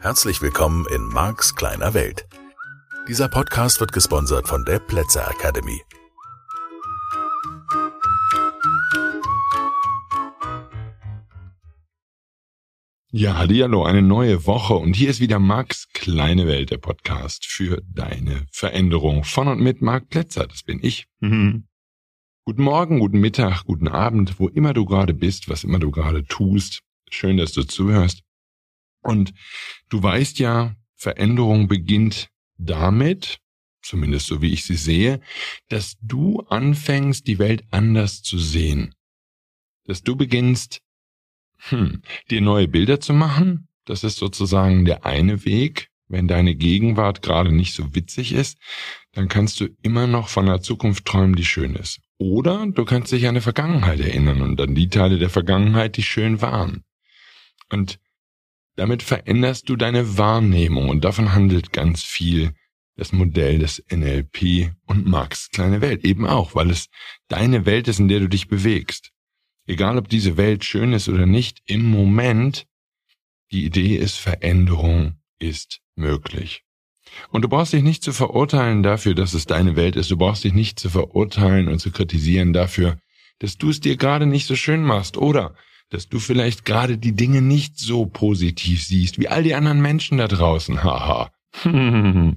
Herzlich willkommen in Marks kleiner Welt. Dieser Podcast wird gesponsert von der Plätzer Academy. Ja, hallo, eine neue Woche und hier ist wieder Marks kleine Welt, der Podcast für deine Veränderung von und mit Marc Plätzer, das bin ich. Mhm. Guten Morgen, guten Mittag, guten Abend, wo immer du gerade bist, was immer du gerade tust. Schön, dass du zuhörst. Und du weißt ja, Veränderung beginnt damit, zumindest so wie ich sie sehe, dass du anfängst, die Welt anders zu sehen. Dass du beginnst, hm, dir neue Bilder zu machen. Das ist sozusagen der eine Weg. Wenn deine Gegenwart gerade nicht so witzig ist, dann kannst du immer noch von einer Zukunft träumen, die schön ist. Oder du kannst dich an die Vergangenheit erinnern und an die Teile der Vergangenheit, die schön waren. Und damit veränderst du deine Wahrnehmung und davon handelt ganz viel das Modell des NLP und Marx kleine Welt eben auch, weil es deine Welt ist, in der du dich bewegst. Egal ob diese Welt schön ist oder nicht, im Moment, die Idee ist, Veränderung ist möglich. Und du brauchst dich nicht zu verurteilen dafür, dass es deine Welt ist. Du brauchst dich nicht zu verurteilen und zu kritisieren dafür, dass du es dir gerade nicht so schön machst oder dass du vielleicht gerade die Dinge nicht so positiv siehst wie all die anderen Menschen da draußen. Haha.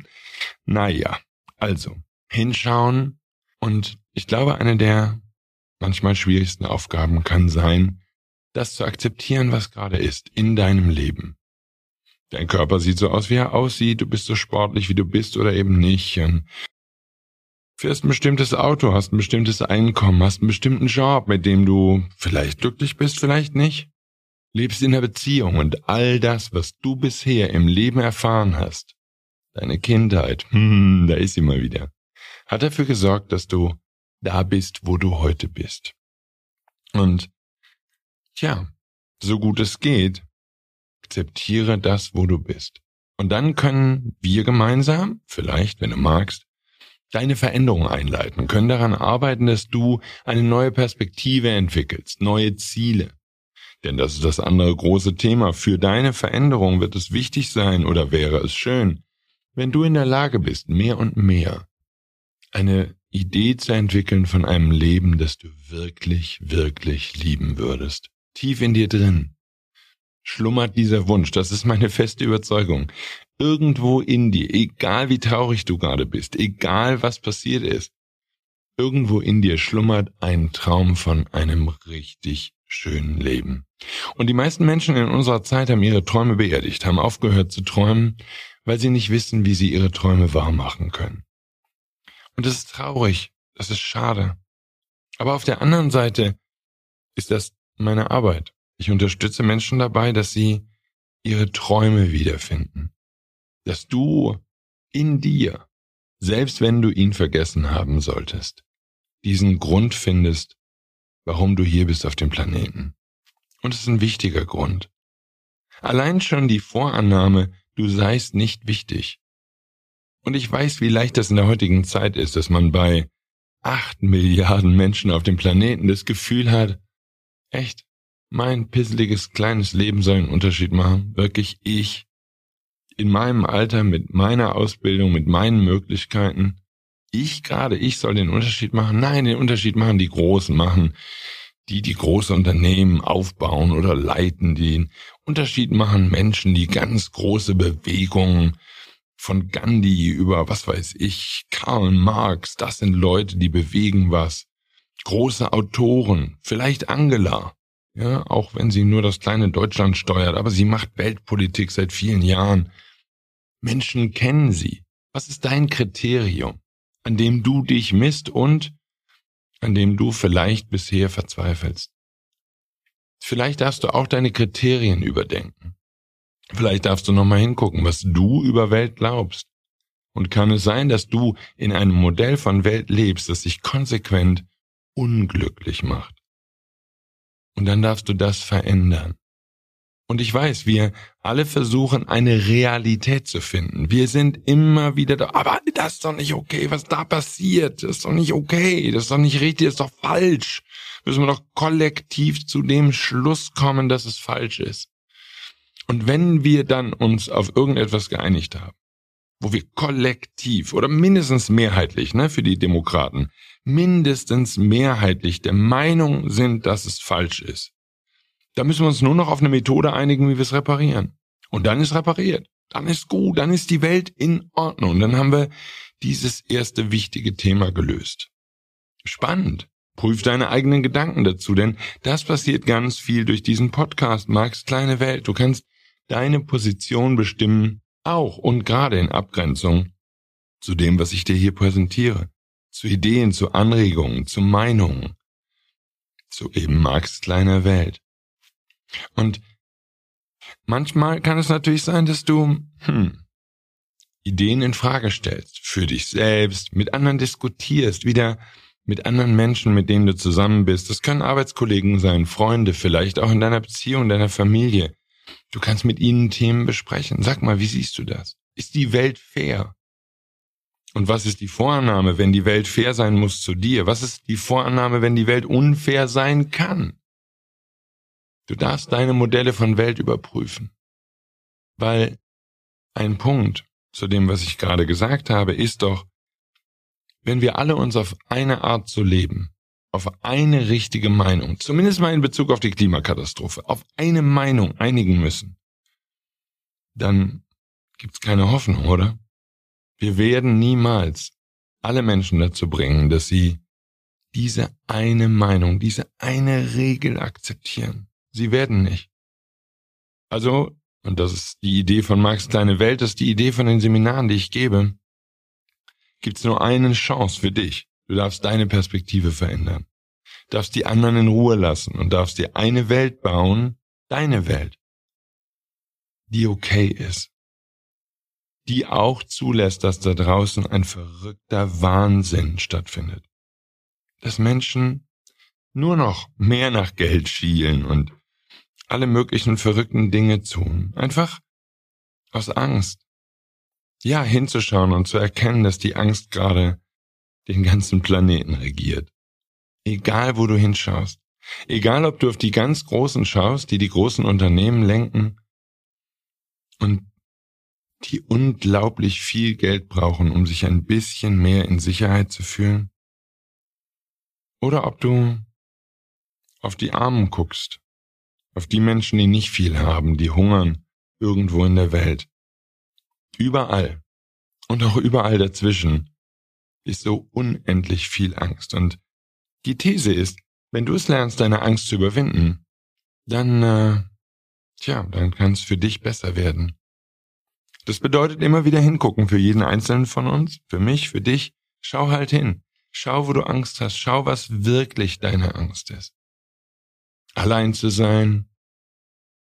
naja, also hinschauen und ich glaube, eine der manchmal schwierigsten Aufgaben kann sein, das zu akzeptieren, was gerade ist in deinem Leben. Dein Körper sieht so aus, wie er aussieht, du bist so sportlich, wie du bist oder eben nicht. Und fährst ein bestimmtes Auto, hast ein bestimmtes Einkommen, hast einen bestimmten Job, mit dem du vielleicht glücklich bist, vielleicht nicht. Lebst in einer Beziehung und all das, was du bisher im Leben erfahren hast, deine Kindheit, hm, da ist sie mal wieder, hat dafür gesorgt, dass du da bist, wo du heute bist. Und, tja, so gut es geht, akzeptiere das, wo du bist. Und dann können wir gemeinsam, vielleicht, wenn du magst, deine Veränderung einleiten, können daran arbeiten, dass du eine neue Perspektive entwickelst, neue Ziele. Denn das ist das andere große Thema. Für deine Veränderung wird es wichtig sein oder wäre es schön, wenn du in der Lage bist, mehr und mehr eine Idee zu entwickeln von einem Leben, das du wirklich, wirklich lieben würdest. Tief in dir drin schlummert dieser Wunsch. Das ist meine feste Überzeugung irgendwo in dir, egal wie traurig du gerade bist, egal was passiert ist, irgendwo in dir schlummert ein Traum von einem richtig schönen Leben. Und die meisten Menschen in unserer Zeit haben ihre Träume beerdigt, haben aufgehört zu träumen, weil sie nicht wissen, wie sie ihre Träume wahr machen können. Und das ist traurig, das ist schade. Aber auf der anderen Seite ist das meine Arbeit. Ich unterstütze Menschen dabei, dass sie ihre Träume wiederfinden dass du in dir, selbst wenn du ihn vergessen haben solltest, diesen Grund findest, warum du hier bist auf dem Planeten. Und es ist ein wichtiger Grund. Allein schon die Vorannahme, du seist nicht wichtig. Und ich weiß, wie leicht das in der heutigen Zeit ist, dass man bei acht Milliarden Menschen auf dem Planeten das Gefühl hat, echt, mein pisseliges kleines Leben soll einen Unterschied machen. Wirklich ich in meinem Alter, mit meiner Ausbildung, mit meinen Möglichkeiten, ich gerade, ich soll den Unterschied machen. Nein, den Unterschied machen die Großen, machen die, die große Unternehmen aufbauen oder leiten, den Unterschied machen Menschen, die ganz große Bewegungen von Gandhi über, was weiß ich, Karl Marx, das sind Leute, die bewegen was. Große Autoren, vielleicht Angela, ja, auch wenn sie nur das kleine Deutschland steuert, aber sie macht Weltpolitik seit vielen Jahren. Menschen kennen sie. Was ist dein Kriterium, an dem du dich misst und an dem du vielleicht bisher verzweifelst? Vielleicht darfst du auch deine Kriterien überdenken. Vielleicht darfst du nochmal hingucken, was du über Welt glaubst. Und kann es sein, dass du in einem Modell von Welt lebst, das sich konsequent unglücklich macht? Und dann darfst du das verändern. Und ich weiß, wir alle versuchen, eine Realität zu finden. Wir sind immer wieder da, aber das ist doch nicht okay, was da passiert. Das ist doch nicht okay, das ist doch nicht richtig, das ist doch falsch. Müssen wir doch kollektiv zu dem Schluss kommen, dass es falsch ist. Und wenn wir dann uns auf irgendetwas geeinigt haben, wo wir kollektiv oder mindestens mehrheitlich, ne, für die Demokraten, mindestens mehrheitlich der Meinung sind, dass es falsch ist, da müssen wir uns nur noch auf eine Methode einigen, wie wir es reparieren. Und dann ist repariert. Dann ist gut, dann ist die Welt in Ordnung. Dann haben wir dieses erste wichtige Thema gelöst. Spannend. Prüf deine eigenen Gedanken dazu, denn das passiert ganz viel durch diesen Podcast, Marx kleine Welt. Du kannst deine Position bestimmen, auch und gerade in Abgrenzung zu dem, was ich dir hier präsentiere, zu Ideen, zu Anregungen, zu Meinungen, zu eben Marx kleiner Welt. Und manchmal kann es natürlich sein, dass du hm, Ideen in Frage stellst, für dich selbst, mit anderen diskutierst, wieder mit anderen Menschen, mit denen du zusammen bist. Das können Arbeitskollegen sein, Freunde, vielleicht auch in deiner Beziehung, deiner Familie. Du kannst mit ihnen Themen besprechen. Sag mal, wie siehst du das? Ist die Welt fair? Und was ist die Vorannahme, wenn die Welt fair sein muss zu dir? Was ist die Vorannahme, wenn die Welt unfair sein kann? Du darfst deine Modelle von Welt überprüfen. Weil ein Punkt zu dem, was ich gerade gesagt habe, ist doch, wenn wir alle uns auf eine Art zu leben, auf eine richtige Meinung, zumindest mal in Bezug auf die Klimakatastrophe, auf eine Meinung einigen müssen, dann gibt's keine Hoffnung, oder? Wir werden niemals alle Menschen dazu bringen, dass sie diese eine Meinung, diese eine Regel akzeptieren. Sie werden nicht. Also, und das ist die Idee von Marx kleine Welt, das ist die Idee von den Seminaren, die ich gebe, gibt es nur eine Chance für dich. Du darfst deine Perspektive verändern. darfst die anderen in Ruhe lassen und darfst dir eine Welt bauen, deine Welt, die okay ist. Die auch zulässt, dass da draußen ein verrückter Wahnsinn stattfindet. Dass Menschen nur noch mehr nach Geld schielen und alle möglichen verrückten Dinge tun. Einfach aus Angst. Ja, hinzuschauen und zu erkennen, dass die Angst gerade den ganzen Planeten regiert. Egal, wo du hinschaust. Egal, ob du auf die ganz Großen schaust, die die großen Unternehmen lenken und die unglaublich viel Geld brauchen, um sich ein bisschen mehr in Sicherheit zu fühlen. Oder ob du auf die Armen guckst, auf die Menschen, die nicht viel haben, die hungern irgendwo in der Welt. Überall und auch überall dazwischen ist so unendlich viel Angst. Und die These ist, wenn du es lernst, deine Angst zu überwinden, dann, äh, tja, dann kann es für dich besser werden. Das bedeutet immer wieder hingucken für jeden Einzelnen von uns, für mich, für dich. Schau halt hin. Schau, wo du Angst hast. Schau, was wirklich deine Angst ist allein zu sein,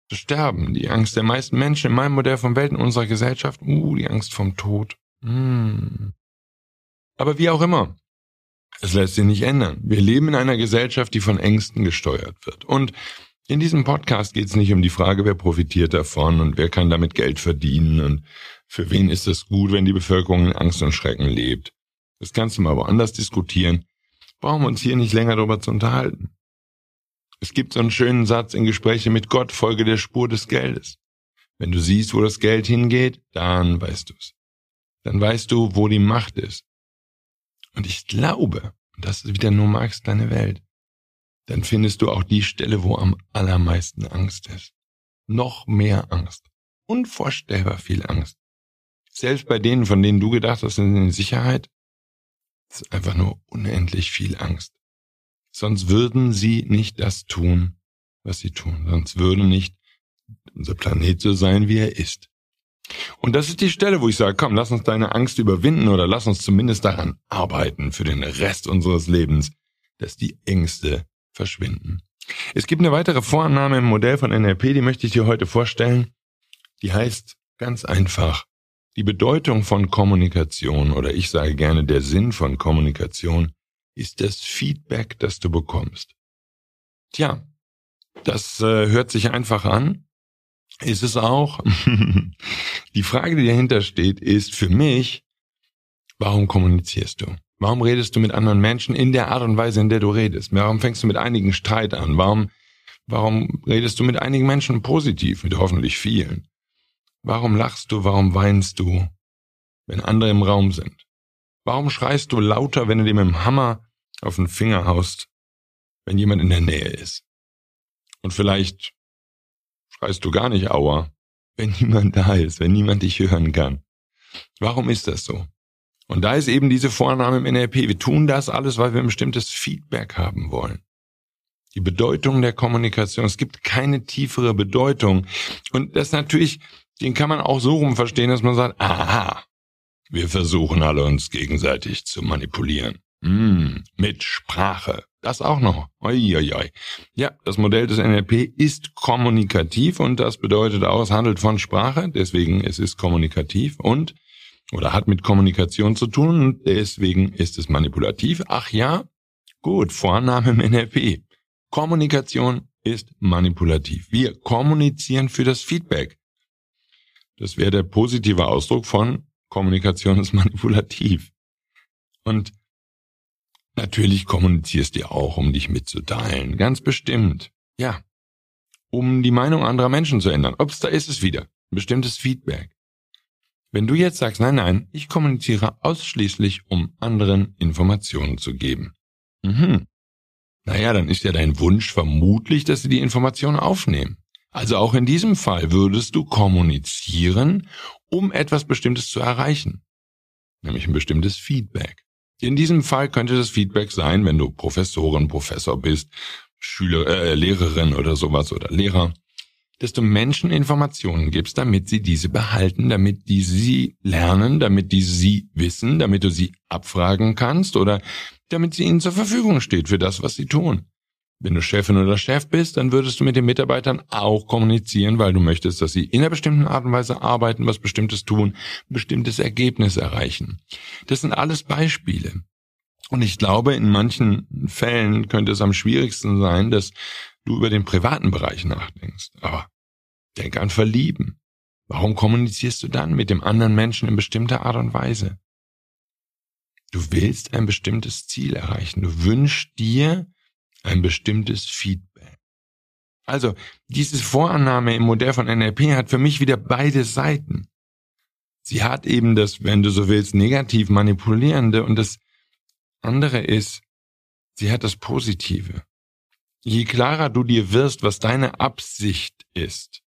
zu sterben. Die Angst der meisten Menschen in meinem Modell von Welt in unserer Gesellschaft, uh, die Angst vom Tod. Hm. Aber wie auch immer, es lässt sich nicht ändern. Wir leben in einer Gesellschaft, die von Ängsten gesteuert wird. Und in diesem Podcast geht es nicht um die Frage, wer profitiert davon und wer kann damit Geld verdienen und für wen ist es gut, wenn die Bevölkerung in Angst und Schrecken lebt. Das kannst du mal woanders diskutieren. Brauchen wir uns hier nicht länger darüber zu unterhalten. Es gibt so einen schönen Satz in Gespräche mit Gott, folge der Spur des Geldes. Wenn du siehst, wo das Geld hingeht, dann weißt du's. Dann weißt du, wo die Macht ist. Und ich glaube, das ist wieder nur Marx deine Welt, dann findest du auch die Stelle, wo am allermeisten Angst ist. Noch mehr Angst. Unvorstellbar viel Angst. Selbst bei denen, von denen du gedacht hast, sind in Sicherheit, ist einfach nur unendlich viel Angst. Sonst würden sie nicht das tun, was sie tun. Sonst würde nicht unser Planet so sein, wie er ist. Und das ist die Stelle, wo ich sage, komm, lass uns deine Angst überwinden oder lass uns zumindest daran arbeiten für den Rest unseres Lebens, dass die Ängste verschwinden. Es gibt eine weitere Vorannahme im Modell von NLP, die möchte ich dir heute vorstellen. Die heißt ganz einfach, die Bedeutung von Kommunikation oder ich sage gerne der Sinn von Kommunikation ist das Feedback, das du bekommst. Tja, das äh, hört sich einfach an, ist es auch. die Frage, die dahinter steht, ist für mich, warum kommunizierst du? Warum redest du mit anderen Menschen in der Art und Weise, in der du redest? Warum fängst du mit einigen Streit an? Warum, warum redest du mit einigen Menschen positiv, mit hoffentlich vielen? Warum lachst du? Warum weinst du, wenn andere im Raum sind? Warum schreist du lauter, wenn du dem Hammer auf den Finger haust, wenn jemand in der Nähe ist? Und vielleicht schreist du gar nicht Aua, wenn niemand da ist, wenn niemand dich hören kann. Warum ist das so? Und da ist eben diese Vorname im NLP. Wir tun das alles, weil wir ein bestimmtes Feedback haben wollen. Die Bedeutung der Kommunikation. Es gibt keine tiefere Bedeutung. Und das natürlich, den kann man auch so rum verstehen, dass man sagt, aha, wir versuchen alle uns gegenseitig zu manipulieren. Mm, mit Sprache. Das auch noch. Oi. Ja, das Modell des NLP ist kommunikativ und das bedeutet auch, es handelt von Sprache, deswegen es ist kommunikativ und oder hat mit Kommunikation zu tun und deswegen ist es manipulativ. Ach ja, gut, Vorname im NLP. Kommunikation ist manipulativ. Wir kommunizieren für das Feedback. Das wäre der positive Ausdruck von Kommunikation ist manipulativ. Und natürlich kommunizierst du auch, um dich mitzuteilen. Ganz bestimmt. Ja. Um die Meinung anderer Menschen zu ändern. Ob's da ist es wieder. Ein bestimmtes Feedback. Wenn du jetzt sagst, nein, nein, ich kommuniziere ausschließlich, um anderen Informationen zu geben. Mhm. Naja, dann ist ja dein Wunsch vermutlich, dass sie die Informationen aufnehmen. Also auch in diesem Fall würdest du kommunizieren, um etwas Bestimmtes zu erreichen. Nämlich ein bestimmtes Feedback. In diesem Fall könnte das Feedback sein, wenn du Professorin, Professor bist, Schüler, äh, Lehrerin oder sowas oder Lehrer, dass du Menschen Informationen gibst, damit sie diese behalten, damit die sie lernen, damit die sie wissen, damit du sie abfragen kannst oder damit sie ihnen zur Verfügung steht für das, was sie tun. Wenn du Chefin oder Chef bist, dann würdest du mit den Mitarbeitern auch kommunizieren, weil du möchtest, dass sie in einer bestimmten Art und Weise arbeiten, was Bestimmtes tun, ein bestimmtes Ergebnis erreichen. Das sind alles Beispiele. Und ich glaube, in manchen Fällen könnte es am schwierigsten sein, dass du über den privaten Bereich nachdenkst. Aber denk an Verlieben. Warum kommunizierst du dann mit dem anderen Menschen in bestimmter Art und Weise? Du willst ein bestimmtes Ziel erreichen. Du wünschst dir ein bestimmtes Feedback. Also, diese Vorannahme im Modell von NLP hat für mich wieder beide Seiten. Sie hat eben das, wenn du so willst, negativ manipulierende und das andere ist, sie hat das Positive. Je klarer du dir wirst, was deine Absicht ist,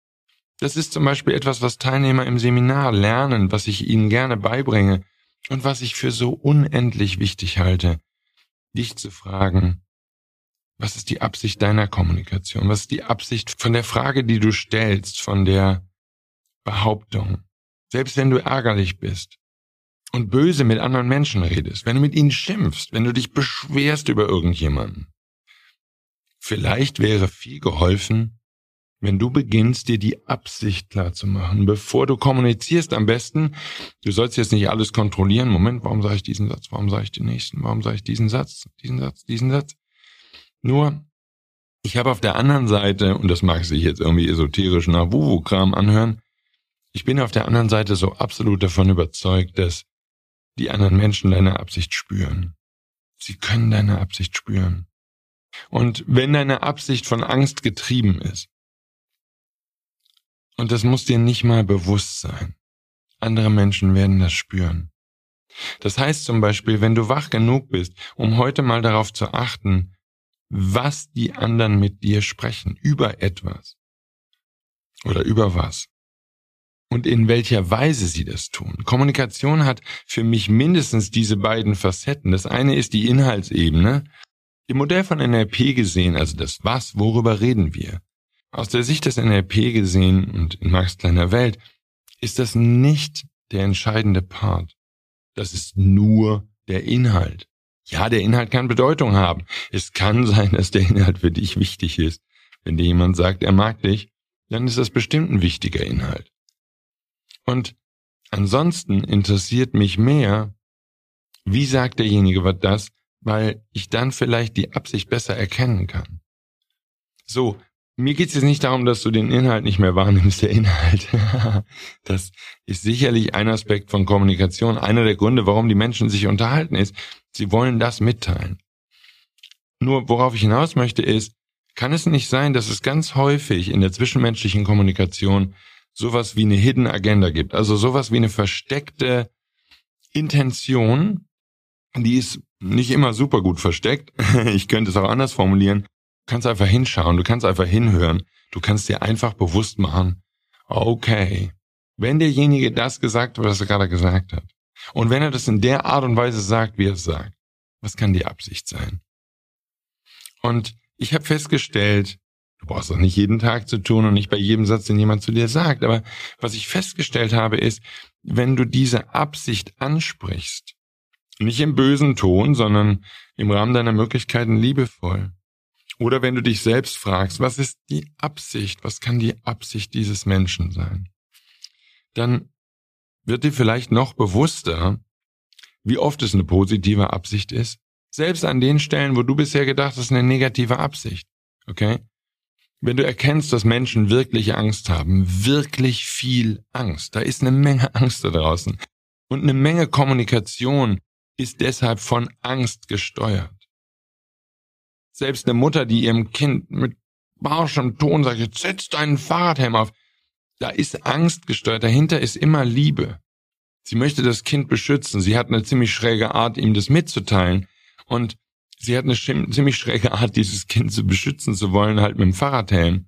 das ist zum Beispiel etwas, was Teilnehmer im Seminar lernen, was ich ihnen gerne beibringe und was ich für so unendlich wichtig halte, dich zu fragen, was ist die Absicht deiner Kommunikation? Was ist die Absicht von der Frage, die du stellst, von der Behauptung? Selbst wenn du ärgerlich bist und böse mit anderen Menschen redest, wenn du mit ihnen schimpfst, wenn du dich beschwerst über irgendjemanden, vielleicht wäre viel geholfen, wenn du beginnst, dir die Absicht klar zu machen, bevor du kommunizierst, am besten, du sollst jetzt nicht alles kontrollieren. Moment, warum sage ich diesen Satz? Warum sage ich den nächsten? Warum sage ich diesen Satz? Diesen Satz? Diesen Satz? Nur, ich habe auf der anderen Seite, und das mag sich jetzt irgendwie esoterisch nach Wuwu-Kram anhören, ich bin auf der anderen Seite so absolut davon überzeugt, dass die anderen Menschen deine Absicht spüren. Sie können deine Absicht spüren. Und wenn deine Absicht von Angst getrieben ist, und das muss dir nicht mal bewusst sein, andere Menschen werden das spüren. Das heißt zum Beispiel, wenn du wach genug bist, um heute mal darauf zu achten, was die anderen mit dir sprechen, über etwas oder über was und in welcher Weise sie das tun. Kommunikation hat für mich mindestens diese beiden Facetten. Das eine ist die Inhaltsebene. Im Modell von NLP gesehen, also das Was, worüber reden wir? Aus der Sicht des NLP gesehen und in Max kleiner Welt ist das nicht der entscheidende Part. Das ist nur der Inhalt. Ja, der Inhalt kann Bedeutung haben. Es kann sein, dass der Inhalt für dich wichtig ist. Wenn dir jemand sagt, er mag dich, dann ist das bestimmt ein wichtiger Inhalt. Und ansonsten interessiert mich mehr, wie sagt derjenige was das, weil ich dann vielleicht die Absicht besser erkennen kann. So, mir geht es jetzt nicht darum, dass du den Inhalt nicht mehr wahrnimmst, der Inhalt. das ist sicherlich ein Aspekt von Kommunikation. Einer der Gründe, warum die Menschen sich unterhalten, ist, sie wollen das mitteilen. Nur worauf ich hinaus möchte ist, kann es nicht sein, dass es ganz häufig in der zwischenmenschlichen Kommunikation sowas wie eine Hidden Agenda gibt, also sowas wie eine versteckte Intention, die ist nicht immer super gut versteckt. Ich könnte es auch anders formulieren. Du kannst einfach hinschauen, du kannst einfach hinhören. Du kannst dir einfach bewusst machen, okay, wenn derjenige das gesagt hat, was er gerade gesagt hat, und wenn er das in der Art und Weise sagt, wie er es sagt, was kann die Absicht sein? Und ich habe festgestellt, du brauchst das nicht jeden Tag zu tun und nicht bei jedem Satz, den jemand zu dir sagt, aber was ich festgestellt habe, ist, wenn du diese Absicht ansprichst, nicht im bösen Ton, sondern im Rahmen deiner Möglichkeiten liebevoll. Oder wenn du dich selbst fragst, was ist die Absicht, was kann die Absicht dieses Menschen sein? Dann wird dir vielleicht noch bewusster, wie oft es eine positive Absicht ist. Selbst an den Stellen, wo du bisher gedacht hast, eine negative Absicht. Okay? Wenn du erkennst, dass Menschen wirklich Angst haben, wirklich viel Angst, da ist eine Menge Angst da draußen. Und eine Menge Kommunikation ist deshalb von Angst gesteuert. Selbst eine Mutter, die ihrem Kind mit barschem Ton sagt, jetzt setz deinen Fahrradhelm auf, da ist Angst gesteuert, dahinter ist immer Liebe. Sie möchte das Kind beschützen, sie hat eine ziemlich schräge Art, ihm das mitzuteilen und sie hat eine ziemlich schräge Art, dieses Kind zu beschützen zu wollen, halt mit dem Fahrradhelm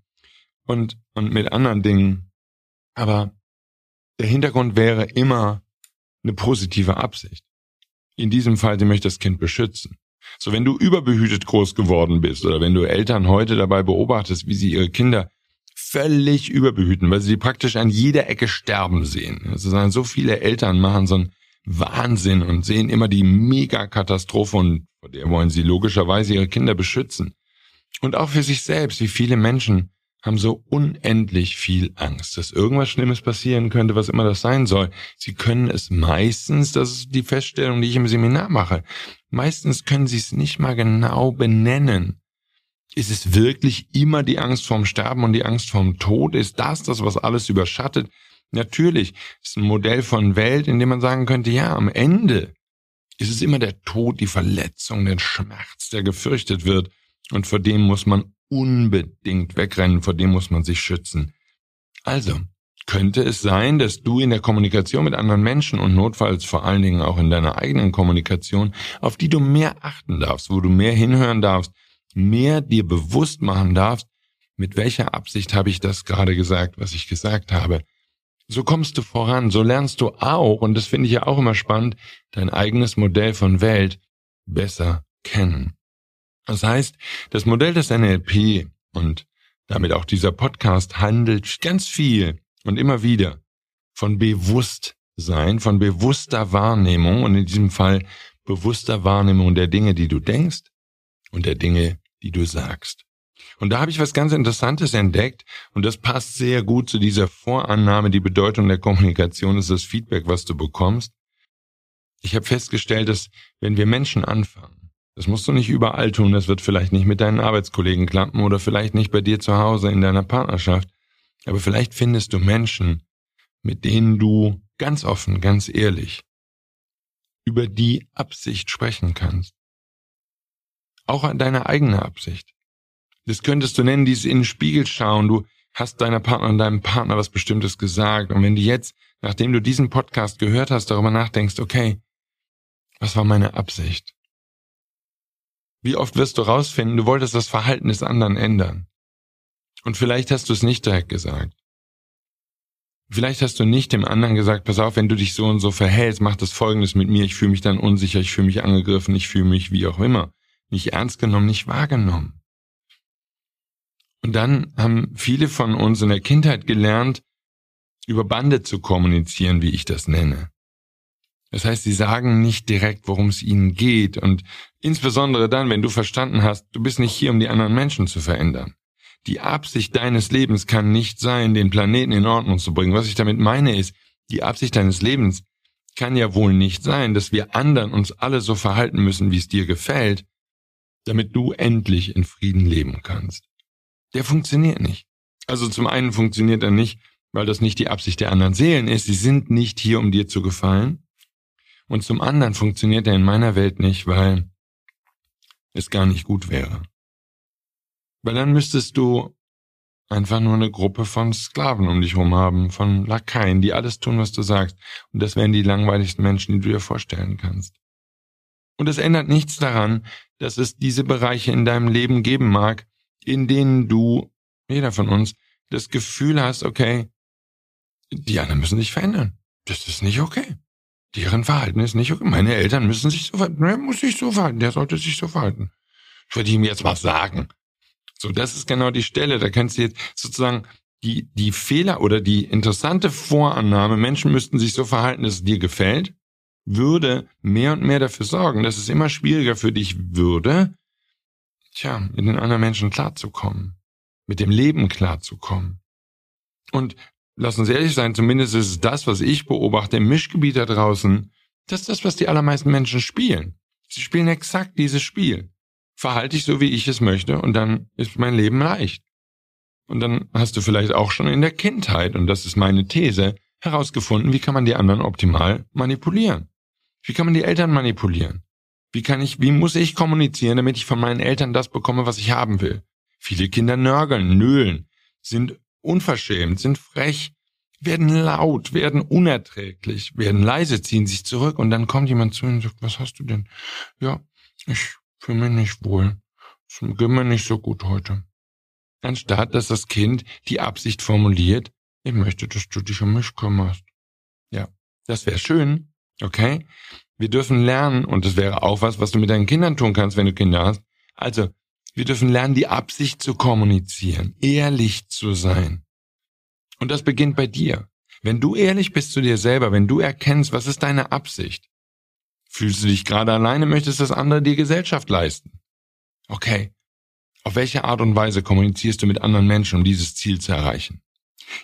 und, und mit anderen Dingen. Aber der Hintergrund wäre immer eine positive Absicht. In diesem Fall, sie möchte das Kind beschützen. So, wenn du überbehütet groß geworden bist oder wenn du Eltern heute dabei beobachtest, wie sie ihre Kinder völlig überbehüten, weil sie die praktisch an jeder Ecke sterben sehen. Also so viele Eltern machen so einen Wahnsinn und sehen immer die Megakatastrophe und vor der wollen sie logischerweise ihre Kinder beschützen. Und auch für sich selbst, wie viele Menschen haben so unendlich viel Angst, dass irgendwas Schlimmes passieren könnte, was immer das sein soll. Sie können es meistens, das ist die Feststellung, die ich im Seminar mache, meistens können sie es nicht mal genau benennen. Ist es wirklich immer die Angst vorm Sterben und die Angst vorm Tod? Ist das das, was alles überschattet? Natürlich ist ein Modell von Welt, in dem man sagen könnte, ja, am Ende ist es immer der Tod, die Verletzung, der Schmerz, der gefürchtet wird. Und vor dem muss man unbedingt wegrennen, vor dem muss man sich schützen. Also, könnte es sein, dass du in der Kommunikation mit anderen Menschen und notfalls vor allen Dingen auch in deiner eigenen Kommunikation, auf die du mehr achten darfst, wo du mehr hinhören darfst, mehr dir bewusst machen darfst, mit welcher Absicht habe ich das gerade gesagt, was ich gesagt habe. So kommst du voran, so lernst du auch, und das finde ich ja auch immer spannend, dein eigenes Modell von Welt besser kennen. Das heißt, das Modell des NLP und damit auch dieser Podcast handelt ganz viel und immer wieder von Bewusstsein, von bewusster Wahrnehmung und in diesem Fall bewusster Wahrnehmung der Dinge, die du denkst und der Dinge, die du sagst. Und da habe ich was ganz Interessantes entdeckt und das passt sehr gut zu dieser Vorannahme, die Bedeutung der Kommunikation ist das Feedback, was du bekommst. Ich habe festgestellt, dass wenn wir Menschen anfangen, das musst du nicht überall tun, das wird vielleicht nicht mit deinen Arbeitskollegen klappen oder vielleicht nicht bei dir zu Hause in deiner Partnerschaft, aber vielleicht findest du Menschen, mit denen du ganz offen, ganz ehrlich über die Absicht sprechen kannst. Auch an deine eigene Absicht. Das könntest du nennen, dieses in den Spiegel schauen. Du hast deiner Partnerin, deinem Partner was Bestimmtes gesagt. Und wenn du jetzt, nachdem du diesen Podcast gehört hast, darüber nachdenkst, okay, was war meine Absicht? Wie oft wirst du rausfinden, du wolltest das Verhalten des anderen ändern. Und vielleicht hast du es nicht direkt gesagt. Vielleicht hast du nicht dem anderen gesagt, pass auf, wenn du dich so und so verhältst, mach das Folgendes mit mir, ich fühle mich dann unsicher, ich fühle mich angegriffen, ich fühle mich wie auch immer. Nicht ernst genommen, nicht wahrgenommen. Und dann haben viele von uns in der Kindheit gelernt, über Bande zu kommunizieren, wie ich das nenne. Das heißt, sie sagen nicht direkt, worum es ihnen geht und insbesondere dann, wenn du verstanden hast, du bist nicht hier, um die anderen Menschen zu verändern. Die Absicht deines Lebens kann nicht sein, den Planeten in Ordnung zu bringen. Was ich damit meine ist, die Absicht deines Lebens kann ja wohl nicht sein, dass wir anderen uns alle so verhalten müssen, wie es dir gefällt, damit du endlich in Frieden leben kannst. der funktioniert nicht. Also zum einen funktioniert er nicht, weil das nicht die Absicht der anderen Seelen ist. Sie sind nicht hier, um dir zu gefallen. Und zum anderen funktioniert er in meiner Welt nicht, weil es gar nicht gut wäre. Weil dann müsstest du einfach nur eine Gruppe von Sklaven um dich herum haben, von Lakaien, die alles tun, was du sagst. Und das wären die langweiligsten Menschen, die du dir vorstellen kannst. Und es ändert nichts daran, dass es diese Bereiche in deinem Leben geben mag, in denen du, jeder von uns, das Gefühl hast, okay, die anderen müssen sich verändern. Das ist nicht okay. Deren Verhalten ist nicht okay. Meine Eltern müssen sich so verhalten. Der muss sich so verhalten. Der sollte sich so verhalten. Ich würde ihm jetzt was sagen. So, das ist genau die Stelle. Da kannst du jetzt sozusagen die, die Fehler oder die interessante Vorannahme, Menschen müssten sich so verhalten, dass es dir gefällt, würde mehr und mehr dafür sorgen, dass es immer schwieriger für dich würde, tja, mit den anderen Menschen klarzukommen, mit dem Leben klarzukommen. Und lass uns ehrlich sein, zumindest ist es das, was ich beobachte im Mischgebiet da draußen, das ist das, was die allermeisten Menschen spielen. Sie spielen exakt dieses Spiel. Verhalte ich so, wie ich es möchte, und dann ist mein Leben leicht. Und dann hast du vielleicht auch schon in der Kindheit, und das ist meine These, herausgefunden, wie kann man die anderen optimal manipulieren. Wie kann man die Eltern manipulieren? Wie kann ich, wie muss ich kommunizieren, damit ich von meinen Eltern das bekomme, was ich haben will? Viele Kinder nörgeln, nöhlen, sind unverschämt, sind frech, werden laut, werden unerträglich, werden leise, ziehen sich zurück und dann kommt jemand zu und sagt, was hast du denn? Ja, ich fühle mich nicht wohl. Es geht mir nicht so gut heute. Anstatt, dass das Kind die Absicht formuliert, ich möchte, dass du dich um mich kümmerst. Ja, das wäre schön, Okay? Wir dürfen lernen, und das wäre auch was, was du mit deinen Kindern tun kannst, wenn du Kinder hast. Also, wir dürfen lernen, die Absicht zu kommunizieren, ehrlich zu sein. Und das beginnt bei dir. Wenn du ehrlich bist zu dir selber, wenn du erkennst, was ist deine Absicht? Fühlst du dich gerade alleine, möchtest das andere dir Gesellschaft leisten? Okay. Auf welche Art und Weise kommunizierst du mit anderen Menschen, um dieses Ziel zu erreichen?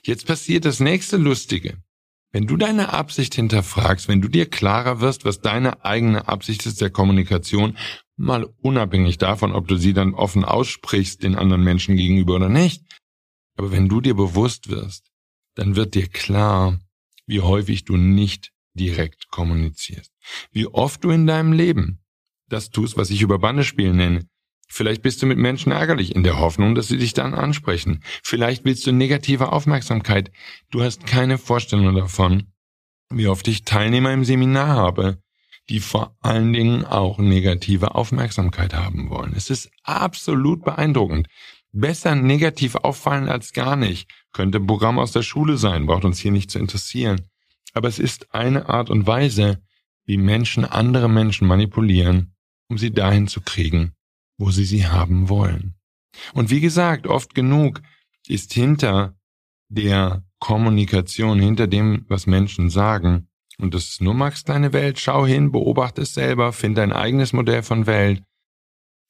Jetzt passiert das nächste Lustige. Wenn du deine Absicht hinterfragst, wenn du dir klarer wirst, was deine eigene Absicht ist der Kommunikation, mal unabhängig davon, ob du sie dann offen aussprichst den anderen Menschen gegenüber oder nicht, aber wenn du dir bewusst wirst, dann wird dir klar, wie häufig du nicht direkt kommunizierst. Wie oft du in deinem Leben das tust, was ich über Bandespielen nenne, Vielleicht bist du mit Menschen ärgerlich in der Hoffnung, dass sie dich dann ansprechen. Vielleicht willst du negative Aufmerksamkeit. Du hast keine Vorstellung davon, wie oft ich Teilnehmer im Seminar habe, die vor allen Dingen auch negative Aufmerksamkeit haben wollen. Es ist absolut beeindruckend. Besser negativ auffallen als gar nicht. Könnte ein Programm aus der Schule sein, braucht uns hier nicht zu interessieren. Aber es ist eine Art und Weise, wie Menschen andere Menschen manipulieren, um sie dahin zu kriegen, wo sie sie haben wollen. Und wie gesagt, oft genug ist hinter der Kommunikation, hinter dem, was Menschen sagen, und das ist nur Max kleine Welt, schau hin, beobachte es selber, find dein eigenes Modell von Welt.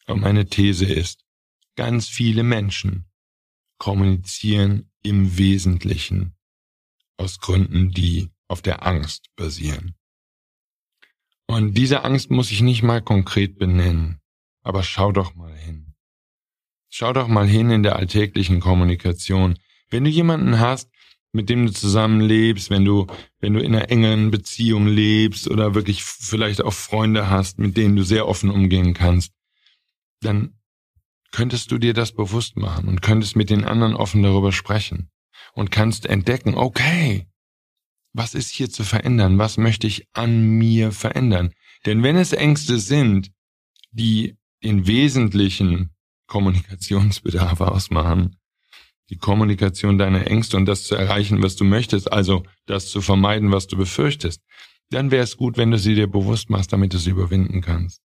Und meine These ist, ganz viele Menschen kommunizieren im Wesentlichen aus Gründen, die auf der Angst basieren. Und diese Angst muss ich nicht mal konkret benennen. Aber schau doch mal hin. Schau doch mal hin in der alltäglichen Kommunikation. Wenn du jemanden hast, mit dem du zusammenlebst, wenn du, wenn du in einer engen Beziehung lebst oder wirklich vielleicht auch Freunde hast, mit denen du sehr offen umgehen kannst, dann könntest du dir das bewusst machen und könntest mit den anderen offen darüber sprechen und kannst entdecken, okay, was ist hier zu verändern? Was möchte ich an mir verändern? Denn wenn es Ängste sind, die den wesentlichen Kommunikationsbedarf ausmachen. Die Kommunikation deiner Ängste und das zu erreichen, was du möchtest, also das zu vermeiden, was du befürchtest, dann wäre es gut, wenn du sie dir bewusst machst, damit du sie überwinden kannst.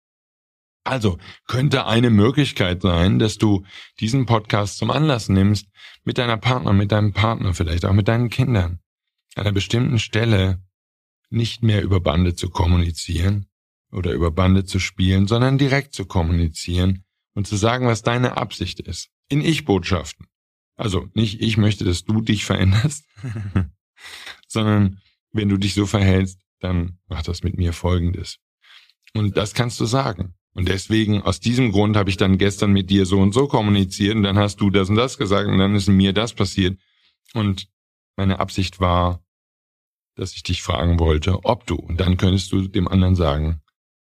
Also könnte eine Möglichkeit sein, dass du diesen Podcast zum Anlass nimmst, mit deiner Partner, mit deinem Partner, vielleicht auch mit deinen Kindern, an einer bestimmten Stelle nicht mehr über Bande zu kommunizieren, oder über Bande zu spielen, sondern direkt zu kommunizieren und zu sagen, was deine Absicht ist. In Ich-Botschaften. Also nicht ich möchte, dass du dich veränderst, sondern wenn du dich so verhältst, dann mach das mit mir Folgendes. Und das kannst du sagen. Und deswegen, aus diesem Grund habe ich dann gestern mit dir so und so kommuniziert und dann hast du das und das gesagt und dann ist mir das passiert. Und meine Absicht war, dass ich dich fragen wollte, ob du, und dann könntest du dem anderen sagen,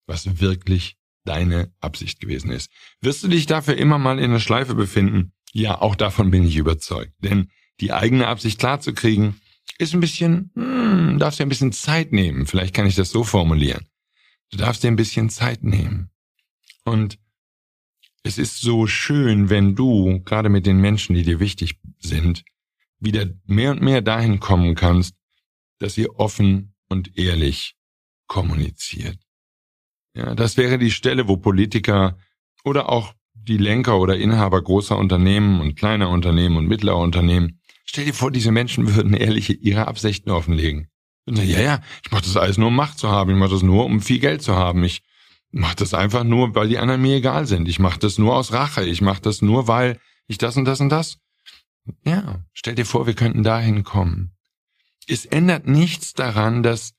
was wirklich deine Absicht gewesen ist. Wirst du dich dafür immer mal in der Schleife befinden? Ja, auch davon bin ich überzeugt. Denn die eigene Absicht klarzukriegen, ist ein bisschen, hm, darfst dir ein bisschen Zeit nehmen. Vielleicht kann ich das so formulieren. Du darfst dir ein bisschen Zeit nehmen. Und es ist so schön, wenn du, gerade mit den Menschen, die dir wichtig sind, wieder mehr und mehr dahin kommen kannst, dass ihr offen und ehrlich kommuniziert. Ja, das wäre die Stelle, wo Politiker oder auch die Lenker oder Inhaber großer Unternehmen und kleiner Unternehmen und mittlerer Unternehmen, stell dir vor, diese Menschen würden ehrliche ihre Absichten offenlegen. Und sagen, ja, ja, ich mache das alles nur um Macht zu haben, ich mache das nur, um viel Geld zu haben, ich mache das einfach nur, weil die anderen mir egal sind, ich mache das nur aus Rache, ich mache das nur, weil ich das und das und das. Ja, stell dir vor, wir könnten dahin kommen. Es ändert nichts daran, dass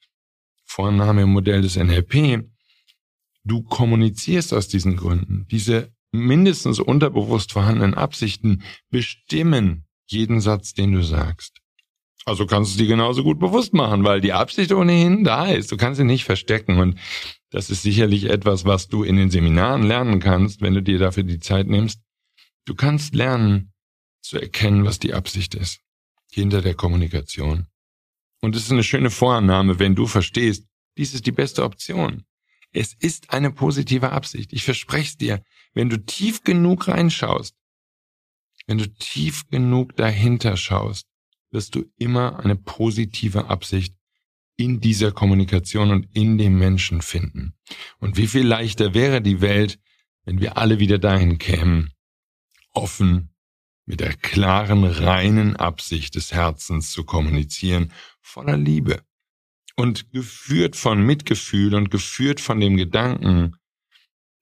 Vorname im Modell des NLP Du kommunizierst aus diesen Gründen. Diese mindestens unterbewusst vorhandenen Absichten bestimmen jeden Satz, den du sagst. Also kannst du dir genauso gut bewusst machen, weil die Absicht ohnehin da ist. Du kannst sie nicht verstecken. Und das ist sicherlich etwas, was du in den Seminaren lernen kannst, wenn du dir dafür die Zeit nimmst. Du kannst lernen zu erkennen, was die Absicht ist hinter der Kommunikation. Und es ist eine schöne Vorannahme, wenn du verstehst, dies ist die beste Option. Es ist eine positive Absicht. Ich verspreche es dir, wenn du tief genug reinschaust, wenn du tief genug dahinter schaust, wirst du immer eine positive Absicht in dieser Kommunikation und in dem Menschen finden. Und wie viel leichter wäre die Welt, wenn wir alle wieder dahin kämen, offen, mit der klaren, reinen Absicht des Herzens zu kommunizieren, voller Liebe, und geführt von Mitgefühl und geführt von dem Gedanken,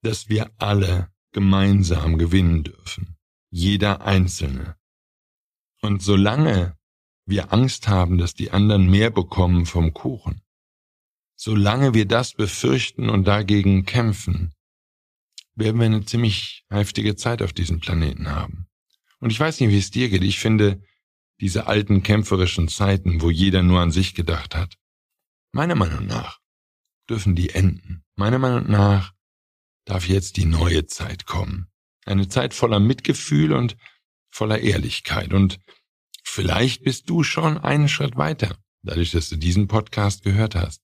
dass wir alle gemeinsam gewinnen dürfen. Jeder Einzelne. Und solange wir Angst haben, dass die anderen mehr bekommen vom Kuchen, solange wir das befürchten und dagegen kämpfen, werden wir eine ziemlich heftige Zeit auf diesem Planeten haben. Und ich weiß nicht, wie es dir geht. Ich finde, diese alten kämpferischen Zeiten, wo jeder nur an sich gedacht hat, Meiner Meinung nach dürfen die enden. Meiner Meinung nach darf jetzt die neue Zeit kommen. Eine Zeit voller Mitgefühl und voller Ehrlichkeit. Und vielleicht bist du schon einen Schritt weiter, dadurch, dass du diesen Podcast gehört hast.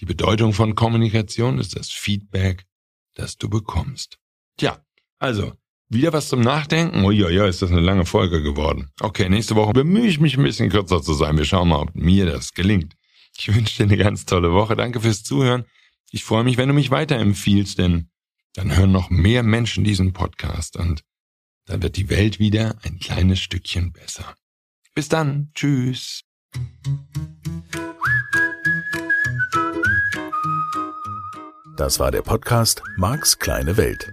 Die Bedeutung von Kommunikation ist das Feedback, das du bekommst. Tja, also, wieder was zum Nachdenken? Uiuiui, ist das eine lange Folge geworden. Okay, nächste Woche bemühe ich mich ein bisschen kürzer zu sein. Wir schauen mal, ob mir das gelingt. Ich wünsche dir eine ganz tolle Woche. Danke fürs Zuhören. Ich freue mich, wenn du mich weiterempfiehlst, denn dann hören noch mehr Menschen diesen Podcast und dann wird die Welt wieder ein kleines Stückchen besser. Bis dann. Tschüss. Das war der Podcast Marks kleine Welt.